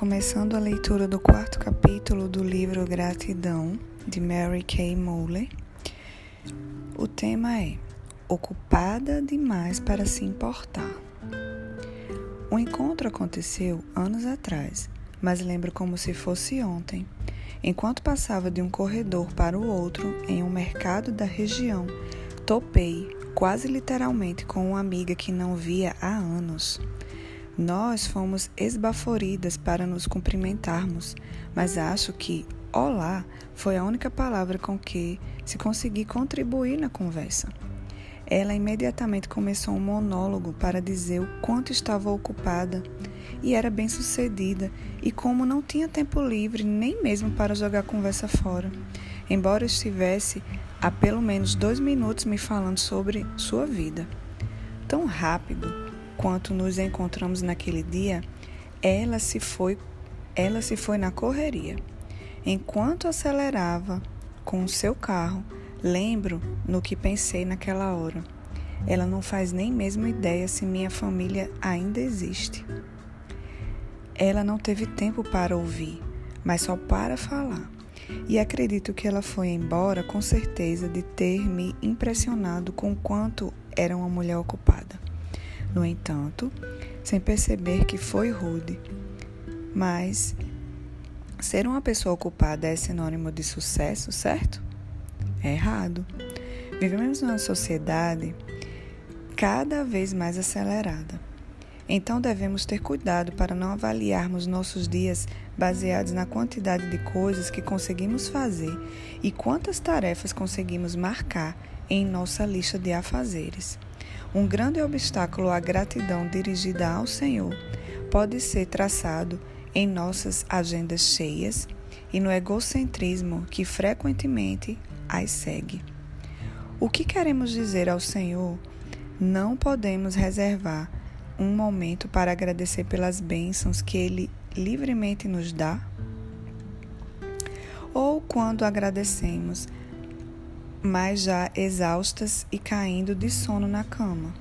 começando a leitura do quarto capítulo do livro Gratidão, de Mary Kay Moller. O tema é Ocupada demais para se importar. O encontro aconteceu anos atrás, mas lembro como se fosse ontem. Enquanto passava de um corredor para o outro em um mercado da região, topei, quase literalmente, com uma amiga que não via há anos. Nós fomos esbaforidas para nos cumprimentarmos, mas acho que olá foi a única palavra com que se consegui contribuir na conversa. Ela imediatamente começou um monólogo para dizer o quanto estava ocupada e era bem sucedida, e como não tinha tempo livre nem mesmo para jogar a conversa fora, embora estivesse há pelo menos dois minutos me falando sobre sua vida. Tão rápido Enquanto nos encontramos naquele dia, ela se foi, ela se foi na correria. Enquanto acelerava com o seu carro, lembro no que pensei naquela hora. Ela não faz nem mesmo ideia se minha família ainda existe. Ela não teve tempo para ouvir, mas só para falar. E acredito que ela foi embora com certeza de ter me impressionado com quanto era uma mulher ocupada no entanto, sem perceber que foi rude. Mas ser uma pessoa ocupada é sinônimo de sucesso, certo? É errado. Vivemos numa sociedade cada vez mais acelerada. Então devemos ter cuidado para não avaliarmos nossos dias baseados na quantidade de coisas que conseguimos fazer e quantas tarefas conseguimos marcar em nossa lista de afazeres. Um grande obstáculo à gratidão dirigida ao Senhor pode ser traçado em nossas agendas cheias e no egocentrismo que frequentemente as segue. O que queremos dizer ao Senhor? Não podemos reservar um momento para agradecer pelas bênçãos que Ele livremente nos dá? Ou quando agradecemos, mas já exaustas e caindo de sono na cama.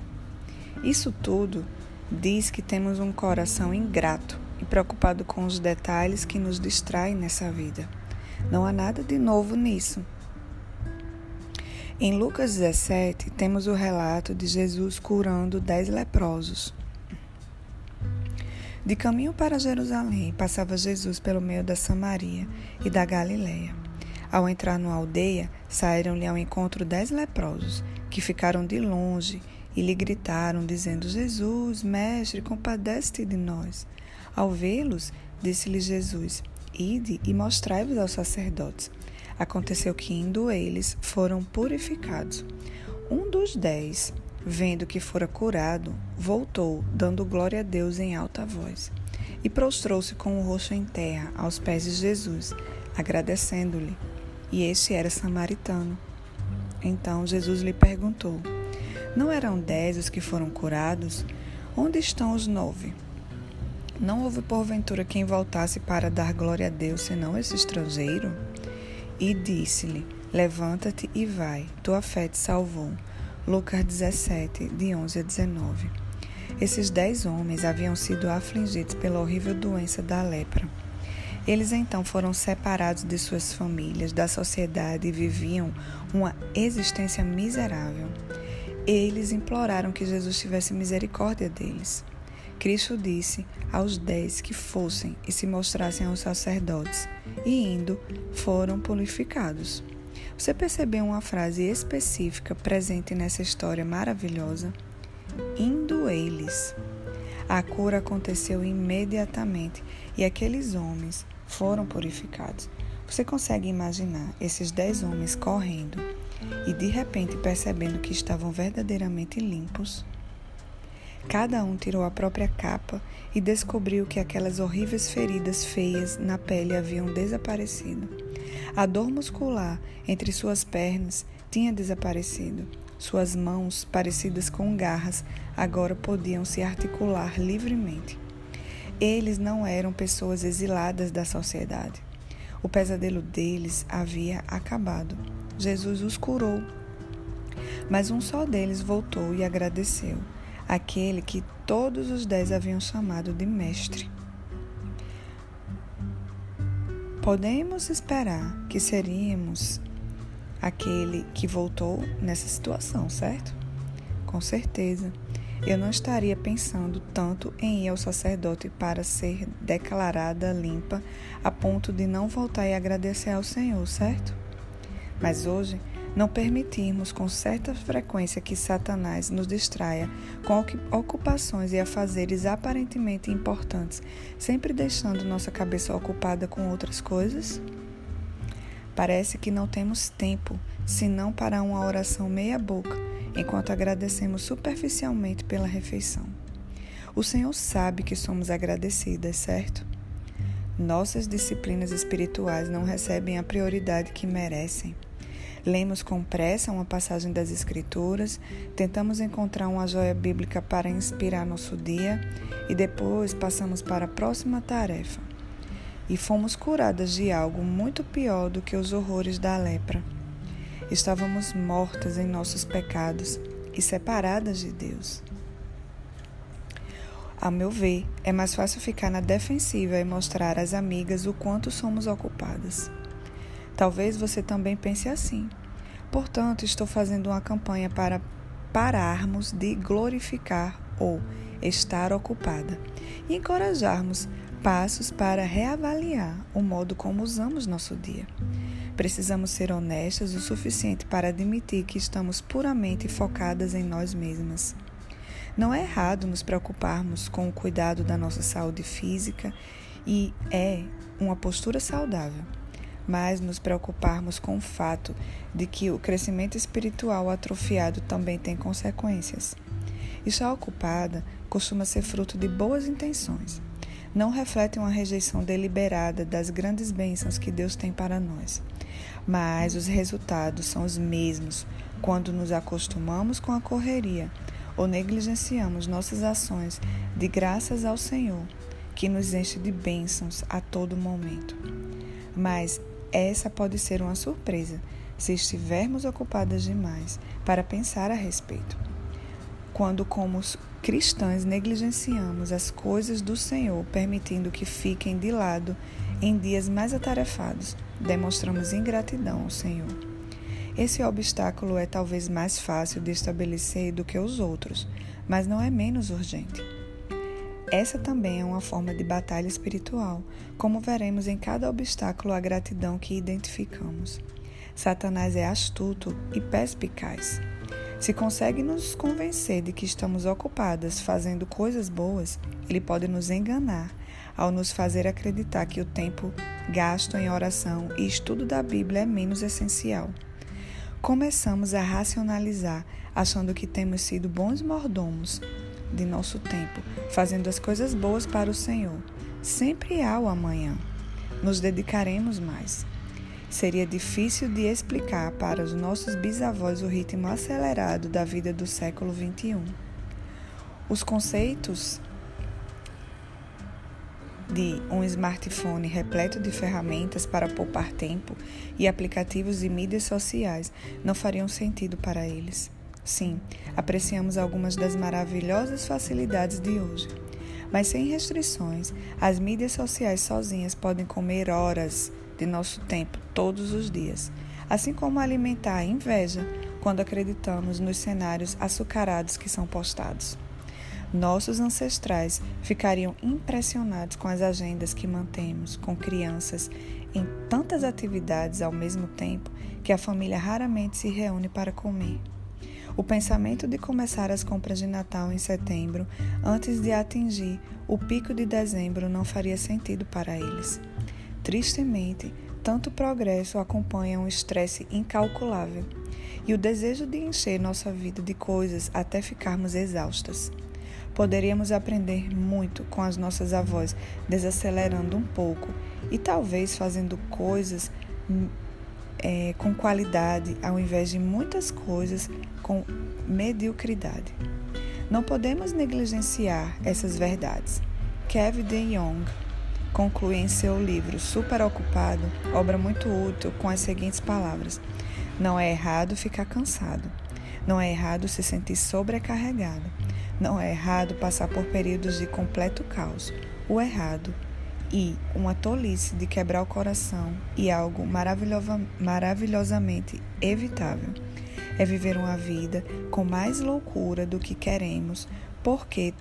Isso tudo diz que temos um coração ingrato e preocupado com os detalhes que nos distraem nessa vida. Não há nada de novo nisso. Em Lucas 17, temos o relato de Jesus curando dez leprosos. De caminho para Jerusalém, passava Jesus pelo meio da Samaria e da Galiléia. Ao entrar numa aldeia, saíram-lhe ao encontro dez leprosos, que ficaram de longe e lhe gritaram, dizendo: Jesus, mestre, compadece-te de nós. Ao vê-los, disse-lhe Jesus: Ide e mostrai-vos aos sacerdotes. Aconteceu que, indo eles, foram purificados. Um dos dez, vendo que fora curado, voltou, dando glória a Deus em alta voz, e prostrou-se com o rosto em terra aos pés de Jesus, agradecendo-lhe e este era samaritano. Então Jesus lhe perguntou: Não eram dez os que foram curados? Onde estão os nove? Não houve porventura quem voltasse para dar glória a Deus senão esse estrangeiro? E disse-lhe: Levanta-te e vai, tua fé te salvou. Lucas 17, de 11 a 19. Esses dez homens haviam sido afligidos pela horrível doença da lepra. Eles então foram separados de suas famílias, da sociedade e viviam uma existência miserável. Eles imploraram que Jesus tivesse misericórdia deles. Cristo disse aos dez que fossem e se mostrassem aos sacerdotes, e indo, foram purificados. Você percebeu uma frase específica presente nessa história maravilhosa? Indo eles. A cura aconteceu imediatamente e aqueles homens foram purificados. Você consegue imaginar esses dez homens correndo e de repente percebendo que estavam verdadeiramente limpos? Cada um tirou a própria capa e descobriu que aquelas horríveis feridas feias na pele haviam desaparecido. A dor muscular entre suas pernas tinha desaparecido. Suas mãos, parecidas com garras, agora podiam se articular livremente. Eles não eram pessoas exiladas da sociedade. O pesadelo deles havia acabado. Jesus os curou. Mas um só deles voltou e agradeceu, aquele que todos os dez haviam chamado de mestre. Podemos esperar que seríamos aquele que voltou nessa situação, certo? Com certeza. Eu não estaria pensando tanto em ir ao sacerdote para ser declarada limpa a ponto de não voltar e agradecer ao Senhor, certo? Mas hoje não permitirmos com certa frequência que Satanás nos distraia com ocupações e afazeres aparentemente importantes, sempre deixando nossa cabeça ocupada com outras coisas? Parece que não temos tempo senão para uma oração meia-boca, enquanto agradecemos superficialmente pela refeição. O Senhor sabe que somos agradecidas, certo? Nossas disciplinas espirituais não recebem a prioridade que merecem. Lemos com pressa uma passagem das Escrituras, tentamos encontrar uma joia bíblica para inspirar nosso dia e depois passamos para a próxima tarefa. E fomos curadas de algo muito pior do que os horrores da lepra. Estávamos mortas em nossos pecados e separadas de Deus. A meu ver, é mais fácil ficar na defensiva e mostrar às amigas o quanto somos ocupadas. Talvez você também pense assim. Portanto, estou fazendo uma campanha para pararmos de glorificar ou estar ocupada e encorajarmos passos para reavaliar o modo como usamos nosso dia. Precisamos ser honestas o suficiente para admitir que estamos puramente focadas em nós mesmas. Não é errado nos preocuparmos com o cuidado da nossa saúde física e é uma postura saudável mas nos preocuparmos com o fato de que o crescimento espiritual atrofiado também tem consequências. Estar ocupada costuma ser fruto de boas intenções. Não reflete uma rejeição deliberada das grandes bênçãos que Deus tem para nós. Mas os resultados são os mesmos quando nos acostumamos com a correria ou negligenciamos nossas ações de graças ao Senhor, que nos enche de bênçãos a todo momento. Mas essa pode ser uma surpresa se estivermos ocupadas demais para pensar a respeito. Quando, como cristãs, negligenciamos as coisas do Senhor, permitindo que fiquem de lado em dias mais atarefados, demonstramos ingratidão ao Senhor. Esse obstáculo é talvez mais fácil de estabelecer do que os outros, mas não é menos urgente. Essa também é uma forma de batalha espiritual, como veremos em cada obstáculo a gratidão que identificamos. Satanás é astuto e perspicaz. Se consegue nos convencer de que estamos ocupadas fazendo coisas boas, ele pode nos enganar ao nos fazer acreditar que o tempo gasto em oração e estudo da Bíblia é menos essencial. Começamos a racionalizar, achando que temos sido bons mordomos de nosso tempo, fazendo as coisas boas para o Senhor. Sempre há o amanhã. Nos dedicaremos mais. Seria difícil de explicar para os nossos bisavós o ritmo acelerado da vida do século XXI. Os conceitos de um smartphone repleto de ferramentas para poupar tempo e aplicativos de mídias sociais não fariam sentido para eles. Sim, apreciamos algumas das maravilhosas facilidades de hoje. Mas sem restrições, as mídias sociais sozinhas podem comer horas de nosso tempo todos os dias, assim como alimentar a inveja quando acreditamos nos cenários açucarados que são postados. Nossos ancestrais ficariam impressionados com as agendas que mantemos com crianças em tantas atividades ao mesmo tempo que a família raramente se reúne para comer. O pensamento de começar as compras de Natal em setembro, antes de atingir o pico de dezembro, não faria sentido para eles. Tristemente, tanto progresso acompanha um estresse incalculável e o desejo de encher nossa vida de coisas até ficarmos exaustas. Poderíamos aprender muito com as nossas avós, desacelerando um pouco e talvez fazendo coisas é, com qualidade, ao invés de muitas coisas com mediocridade. Não podemos negligenciar essas verdades. Kevin De Jong conclui em seu livro Super Ocupado, obra muito útil, com as seguintes palavras: Não é errado ficar cansado. Não é errado se sentir sobrecarregado. Não é errado passar por períodos de completo caos. O errado e uma tolice de quebrar o coração e algo maravilhosamente evitável. É viver uma vida com mais loucura do que queremos, porque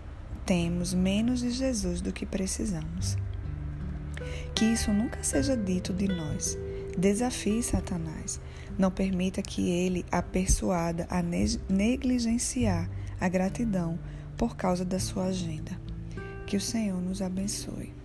temos menos de Jesus do que precisamos. Que isso nunca seja dito de nós. Desafie Satanás. Não permita que ele a persuada a negligenciar a gratidão por causa da sua agenda. Que o Senhor nos abençoe.